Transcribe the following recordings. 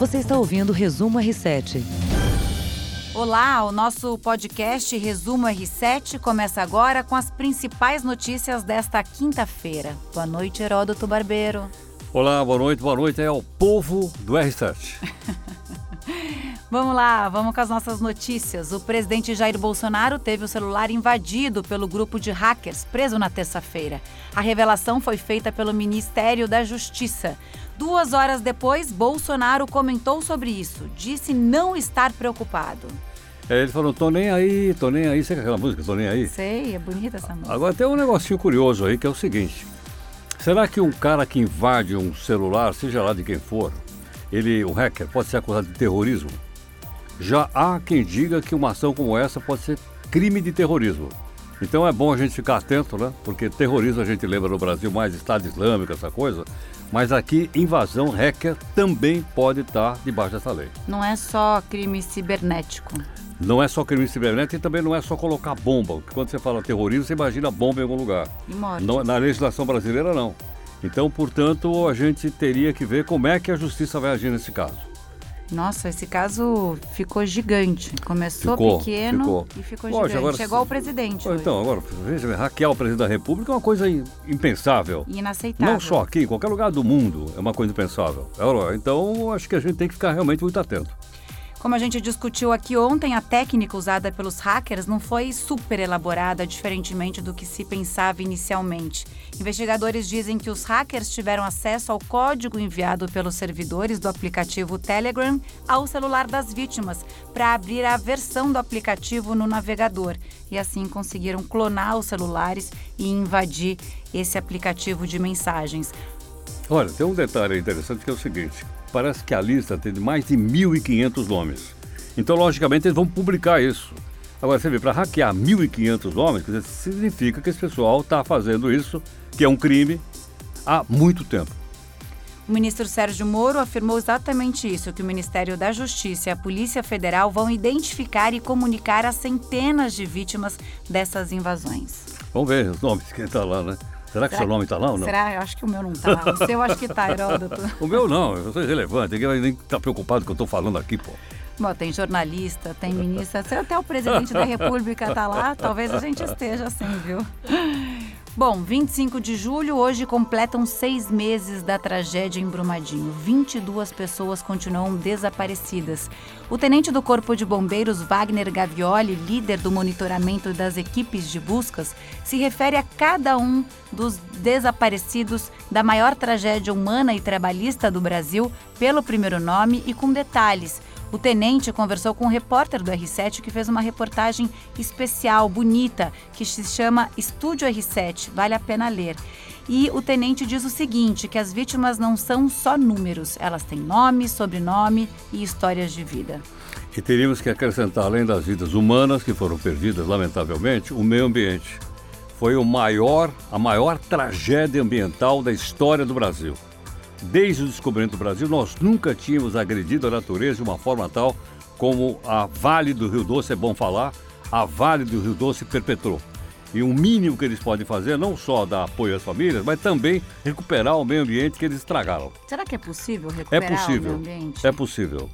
Você está ouvindo o Resumo R7. Olá, o nosso podcast Resumo R7 começa agora com as principais notícias desta quinta-feira. Boa noite, Heródoto Barbeiro. Olá, boa noite, boa noite. É o povo do R7. Vamos lá, vamos com as nossas notícias. O presidente Jair Bolsonaro teve o celular invadido pelo grupo de hackers preso na terça-feira. A revelação foi feita pelo Ministério da Justiça. Duas horas depois, Bolsonaro comentou sobre isso. Disse não estar preocupado. É, ele falou, tô nem aí, tô nem aí. Você quer aquela música, tô nem aí? Sei, é bonita essa música. Agora tem um negocinho curioso aí que é o seguinte. Será que um cara que invade um celular, seja lá de quem for, ele, um hacker, pode ser acusado de terrorismo? Já há quem diga que uma ação como essa pode ser crime de terrorismo. Então é bom a gente ficar atento, né? Porque terrorismo a gente lembra no Brasil mais Estado Islâmico, essa coisa. Mas aqui, invasão hacker também pode estar debaixo dessa lei. Não é só crime cibernético. Não é só crime cibernético e também não é só colocar bomba. Porque quando você fala terrorismo, você imagina bomba em algum lugar. E morte. Não, na legislação brasileira, não. Então, portanto, a gente teria que ver como é que a justiça vai agir nesse caso. Nossa, esse caso ficou gigante. Começou Ficou, pequeno ficou. e ficou Lógico, gigante. agora- Chegou ao presidente. hoje. Então, agora, veja, hackear o presidente da República é uma coisa im- impensável. Inaceitável. Não só aqui, em qualquer lugar do mundo é uma coisa impensável. Então, acho que a gente tem que ficar realmente muito atento. Como a gente discutiu aqui ontem, a técnica usada pelos hackers não foi super elaborada, diferentemente do que se pensava inicialmente. Investigadores dizem que os hackers tiveram acesso ao código enviado pelos servidores do aplicativo Telegram ao celular das vítimas para abrir a versão do aplicativo no navegador e assim conseguiram clonar os celulares e invadir esse aplicativo de mensagens. Olha, tem um detalhe interessante que é o seguinte: parece que a lista tem mais de 1.500 nomes. Então, logicamente, eles vão publicar isso. Agora, você vê, para hackear 1.500 nomes, dizer, significa que esse pessoal está fazendo isso, que é um crime, há muito tempo. O ministro Sérgio Moro afirmou exatamente isso: que o Ministério da Justiça e a Polícia Federal vão identificar e comunicar as centenas de vítimas dessas invasões. Vamos ver os nomes de quem está lá, né? Será que seu nome está lá ou não? Será? Eu acho que o meu não tá. O seu acho que tá, Heródoto. O meu não, eu sou irrelevante, ninguém nem estar preocupado com o que eu estou falando aqui, pô. Bom, tem jornalista, tem ministra, se até o presidente da República tá lá, talvez a gente esteja assim, viu? Bom, 25 de julho, hoje completam seis meses da tragédia em Brumadinho. 22 pessoas continuam desaparecidas. O tenente do Corpo de Bombeiros, Wagner Gavioli, líder do monitoramento das equipes de buscas, se refere a cada um dos desaparecidos da maior tragédia humana e trabalhista do Brasil pelo primeiro nome e com detalhes. O tenente conversou com um repórter do R7 que fez uma reportagem especial, bonita, que se chama Estúdio R7. Vale a pena ler. E o tenente diz o seguinte: que as vítimas não são só números, elas têm nome, sobrenome e histórias de vida. E teríamos que acrescentar, além das vidas humanas que foram perdidas, lamentavelmente, o meio ambiente. Foi o maior, a maior tragédia ambiental da história do Brasil. Desde o descobrimento do Brasil, nós nunca tínhamos agredido a natureza de uma forma tal como a Vale do Rio Doce, é bom falar, a Vale do Rio Doce perpetrou. E o mínimo que eles podem fazer é não só dar apoio às famílias, mas também recuperar o meio ambiente que eles estragaram. Será que é possível É recuperar possível. o meio ambiente? É possível.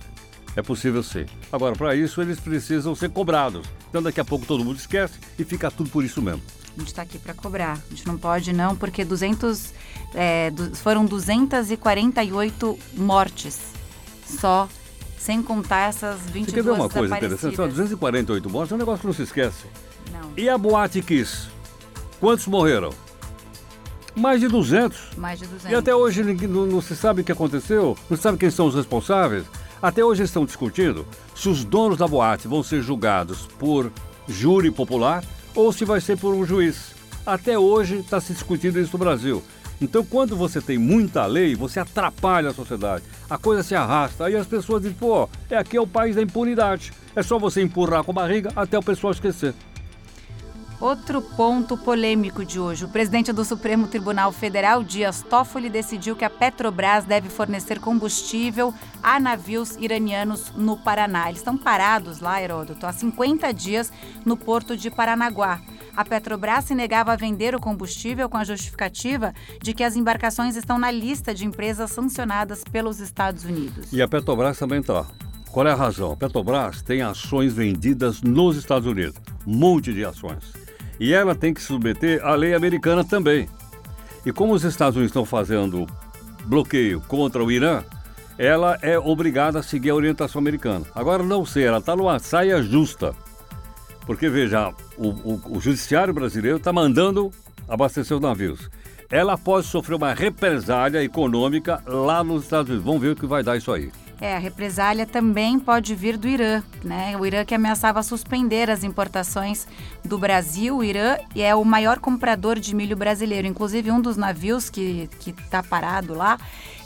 É possível sim. Agora, para isso, eles precisam ser cobrados. Então, daqui a pouco todo mundo esquece e fica tudo por isso mesmo. A gente está aqui para cobrar. A gente não pode não, porque 200, é, du- foram 248 mortes só, sem contar essas Você 22 quer ver uma coisa interessante? São desaparecidas. 248 mortes, é um negócio que não se esquece. Não, E a Boate Kiss? Quantos morreram? Mais de 200. mais de 200. E até hoje não, não se sabe o que aconteceu, não se sabe quem são os responsáveis. Até hoje estão discutindo se os donos da boate vão ser julgados por júri popular ou se vai ser por um juiz. Até hoje está se discutindo isso no Brasil. Então, quando você tem muita lei, você atrapalha a sociedade. A coisa se arrasta. Aí as pessoas dizem, pô, é aqui é o país da impunidade. É só você empurrar com a barriga até o pessoal esquecer. Outro ponto polêmico de hoje. O presidente do Supremo Tribunal Federal, Dias Toffoli, decidiu que a Petrobras deve fornecer combustível a navios iranianos no Paraná. Eles estão parados lá, Heródoto, há 50 dias no porto de Paranaguá. A Petrobras se negava a vender o combustível com a justificativa de que as embarcações estão na lista de empresas sancionadas pelos Estados Unidos. E a Petrobras também está. Qual é a razão? A Petrobras tem ações vendidas nos Estados Unidos, um monte de ações e ela tem que se submeter à lei americana também. E como os Estados Unidos estão fazendo bloqueio contra o Irã, ela é obrigada a seguir a orientação americana. Agora, não sei, ela está numa saia justa. Porque, veja, o, o, o judiciário brasileiro está mandando abastecer os navios. Ela pode sofrer uma represália econômica lá nos Estados Unidos. Vamos ver o que vai dar isso aí. É, a represália também pode vir do Irã, né? O Irã que ameaçava suspender as importações do Brasil. O Irã é o maior comprador de milho brasileiro. Inclusive, um dos navios que está parado lá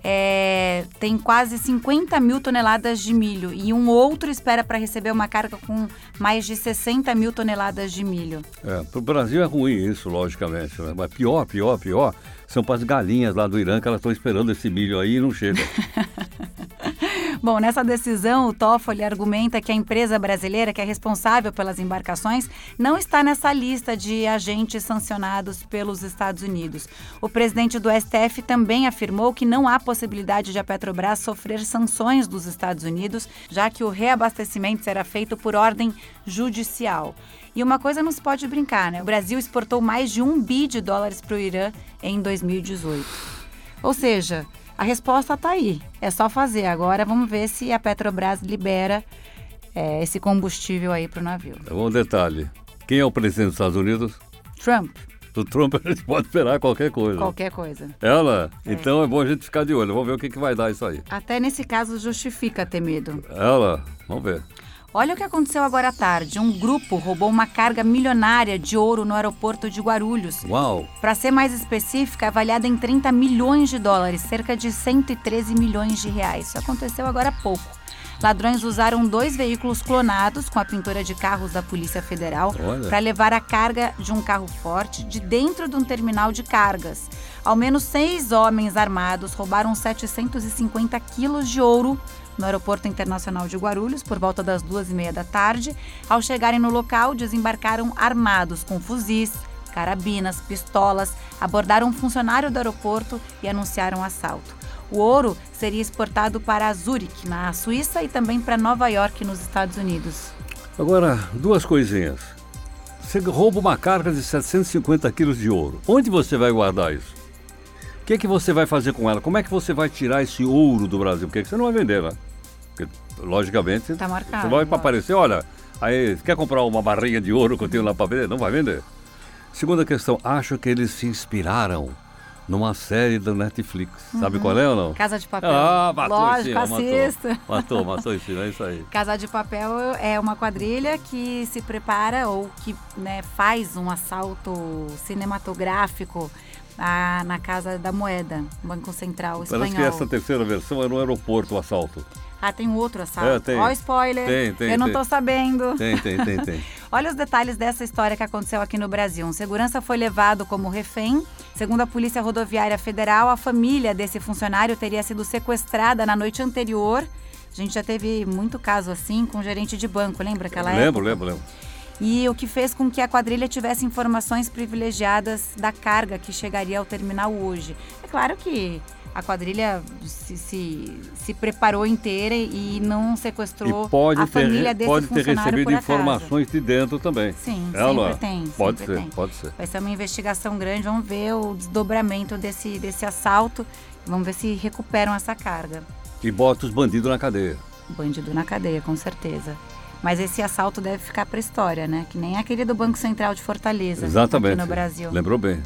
é, tem quase 50 mil toneladas de milho e um outro espera para receber uma carga com mais de 60 mil toneladas de milho. É, para o Brasil é ruim isso, logicamente. Né? Mas pior, pior, pior são para as galinhas lá do Irã que elas estão esperando esse milho aí e não chega. Bom, nessa decisão, o Toffoli argumenta que a empresa brasileira, que é responsável pelas embarcações, não está nessa lista de agentes sancionados pelos Estados Unidos. O presidente do STF também afirmou que não há possibilidade de a Petrobras sofrer sanções dos Estados Unidos, já que o reabastecimento será feito por ordem judicial. E uma coisa não se pode brincar, né? O Brasil exportou mais de um bi de dólares para o Irã em 2018. Ou seja, a resposta está aí. É só fazer. Agora vamos ver se a Petrobras libera é, esse combustível aí para o navio. Um detalhe. Quem é o presidente dos Estados Unidos? Trump. Do Trump a gente pode esperar qualquer coisa. Qualquer coisa. Ela? É. Então é bom a gente ficar de olho. Vamos ver o que, que vai dar isso aí. Até nesse caso justifica ter medo. Ela? Vamos ver. Olha o que aconteceu agora à tarde. Um grupo roubou uma carga milionária de ouro no aeroporto de Guarulhos. Uau! Para ser mais específica, avaliada em 30 milhões de dólares, cerca de 113 milhões de reais. Isso aconteceu agora há pouco. Ladrões usaram dois veículos clonados com a pintura de carros da Polícia Federal para levar a carga de um carro forte de dentro de um terminal de cargas. Ao menos seis homens armados roubaram 750 quilos de ouro no Aeroporto Internacional de Guarulhos por volta das duas e meia da tarde. Ao chegarem no local, desembarcaram armados com fuzis, carabinas, pistolas, abordaram um funcionário do aeroporto e anunciaram assalto. O ouro seria exportado para Zurich, na Suíça, e também para Nova York, nos Estados Unidos. Agora, duas coisinhas. Você rouba uma carga de 750 quilos de ouro. Onde você vai guardar isso? O que, é que você vai fazer com ela? Como é que você vai tirar esse ouro do Brasil? Porque você não vai vender, né? Porque, logicamente, tá marcado, você vai para aparecer, olha, aí quer comprar uma barrinha de ouro que eu tenho lá para vender? Não vai vender. Segunda questão, acho que eles se inspiraram numa série do Netflix. Uhum. Sabe qual é ou não? Casa de Papel. Ah, matou Lógico, cima, assisto. Matou, matou, matou é isso aí. Casa de Papel é uma quadrilha que se prepara ou que né, faz um assalto cinematográfico a, na Casa da Moeda, Banco Central Espanhol. Parece que essa terceira versão é no aeroporto, o assalto. Ah, tem um outro assalto. É, tem. Ó, spoiler. Tem, tem. Eu não tem. tô sabendo. Tem, tem, tem, tem. Olha os detalhes dessa história que aconteceu aqui no Brasil. Um segurança foi levado como refém. Segundo a Polícia Rodoviária Federal, a família desse funcionário teria sido sequestrada na noite anterior. A gente já teve muito caso assim com o gerente de banco, lembra aquela lembro, época? Lembro, lembro, E o que fez com que a quadrilha tivesse informações privilegiadas da carga que chegaria ao terminal hoje. É claro que a quadrilha se, se, se, preparou inteira e não sequestrou e pode a ter, família desse pode ter recebido informações de dentro também. Sim, Ela, sempre tem. Pode sempre ser, tem. pode ser. Vai ser uma investigação grande, vamos ver o desdobramento desse, desse assalto, vamos ver se recuperam essa carga. E bota os bandidos na cadeia. Bandido na cadeia, com certeza. Mas esse assalto deve ficar para a história, né? Que nem aquele do Banco Central de Fortaleza, Exatamente. aqui no Brasil. Lembrou bem.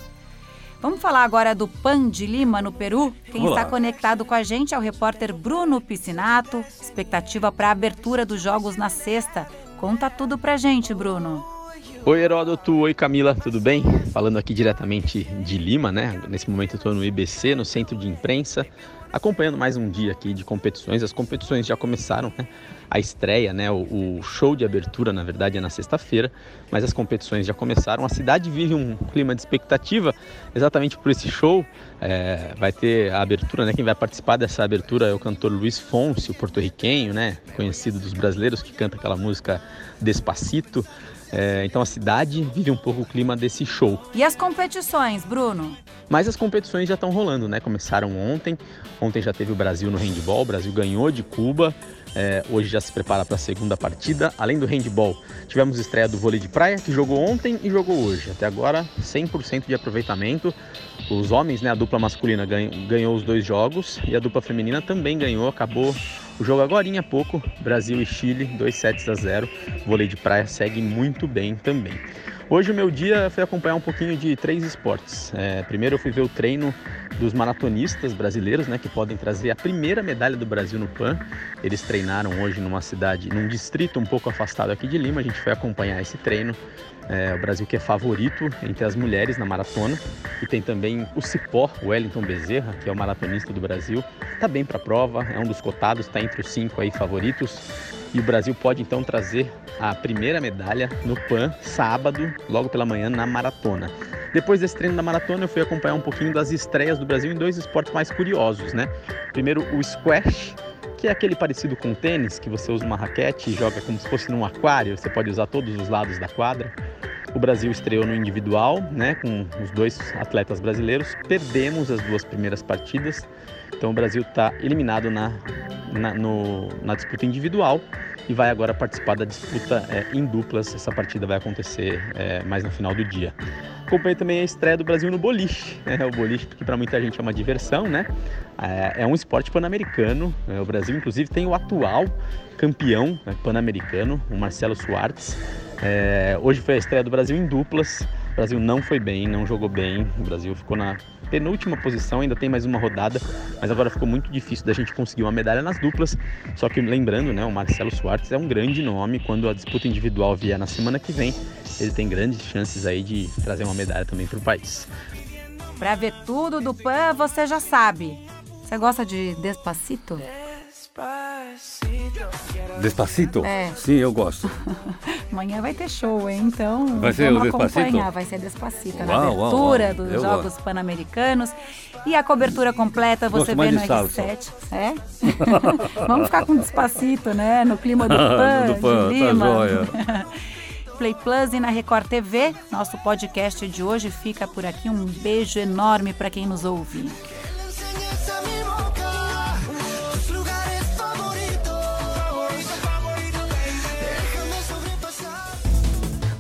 Vamos falar agora do PAN de Lima, no Peru? Quem Olá. está conectado com a gente é o repórter Bruno Piscinato. Expectativa para a abertura dos jogos na sexta. Conta tudo pra gente, Bruno. Oi, Heródoto. Oi, Camila. Tudo bem? Falando aqui diretamente de Lima, né? Nesse momento eu estou no IBC, no Centro de Imprensa, acompanhando mais um dia aqui de competições. As competições já começaram, né? A estreia, né? O, o show de abertura, na verdade, é na sexta-feira, mas as competições já começaram. A cidade vive um clima de expectativa exatamente por esse show. É, vai ter a abertura, né? Quem vai participar dessa abertura é o cantor Luiz Fonse, o porto-riquenho, né? Conhecido dos brasileiros, que canta aquela música Despacito. É, então a cidade vive um pouco o clima desse show. E as competições, Bruno? Mas as competições já estão rolando, né? Começaram ontem. Ontem já teve o Brasil no handball. O Brasil ganhou de Cuba. É, hoje já se prepara para a segunda partida. Além do handball, tivemos estreia do vôlei de praia, que jogou ontem e jogou hoje. Até agora, 100% de aproveitamento. Os homens, né, a dupla masculina ganhou, os dois jogos e a dupla feminina também ganhou. Acabou o jogo agora há pouco, Brasil e Chile, 2 sets a 0. O vôlei de praia segue muito bem também. Hoje o meu dia foi acompanhar um pouquinho de três esportes. É, primeiro eu fui ver o treino dos maratonistas brasileiros, né, que podem trazer a primeira medalha do Brasil no PAN. Eles treinaram hoje numa cidade, num distrito um pouco afastado aqui de Lima. A gente foi acompanhar esse treino. É, o Brasil que é favorito entre as mulheres na maratona. E tem também o Cipó, Wellington Bezerra, que é o maratonista do Brasil. Está bem para a prova, é um dos cotados, está entre os cinco aí favoritos. E o Brasil pode então trazer a primeira medalha no PAN sábado, logo pela manhã, na maratona. Depois desse treino da maratona, eu fui acompanhar um pouquinho das estreias do Brasil em dois esportes mais curiosos, né? Primeiro, o squash, que é aquele parecido com o tênis, que você usa uma raquete e joga como se fosse num aquário, você pode usar todos os lados da quadra. O Brasil estreou no individual, né, com os dois atletas brasileiros. Perdemos as duas primeiras partidas, então o Brasil está eliminado na, na, no, na disputa individual e vai agora participar da disputa é, em duplas. Essa partida vai acontecer é, mais no final do dia. Acompanhei também a estreia do Brasil no boliche. É, o boliche, que para muita gente é uma diversão, né? É, é um esporte pan-americano. É, o Brasil, inclusive, tem o atual campeão né, pan-americano, o Marcelo Suárez. É, hoje foi a estreia do Brasil em duplas. O Brasil não foi bem, não jogou bem. O Brasil ficou na penúltima posição, ainda tem mais uma rodada, mas agora ficou muito difícil da gente conseguir uma medalha nas duplas. Só que lembrando, né, o Marcelo Soares é um grande nome. Quando a disputa individual vier na semana que vem, ele tem grandes chances aí de trazer uma medalha também para o país. Para ver tudo do PAN, você já sabe. Você gosta de Despacito? Despacito? É. Sim, eu gosto. Amanhã vai ter show, hein? Então vai ser vamos o Despacito? acompanhar. Vai ser Despacito Uau, na uau, abertura uau. dos Eu Jogos. Pan-Americanos. E a cobertura completa você Gosto vê no de salsa. R7. É? vamos ficar com Despacito, né? No clima do PAN, Do PAN, de tá Lima. joia. Play Plus e na Record TV. Nosso podcast de hoje fica por aqui. Um beijo enorme para quem nos ouve.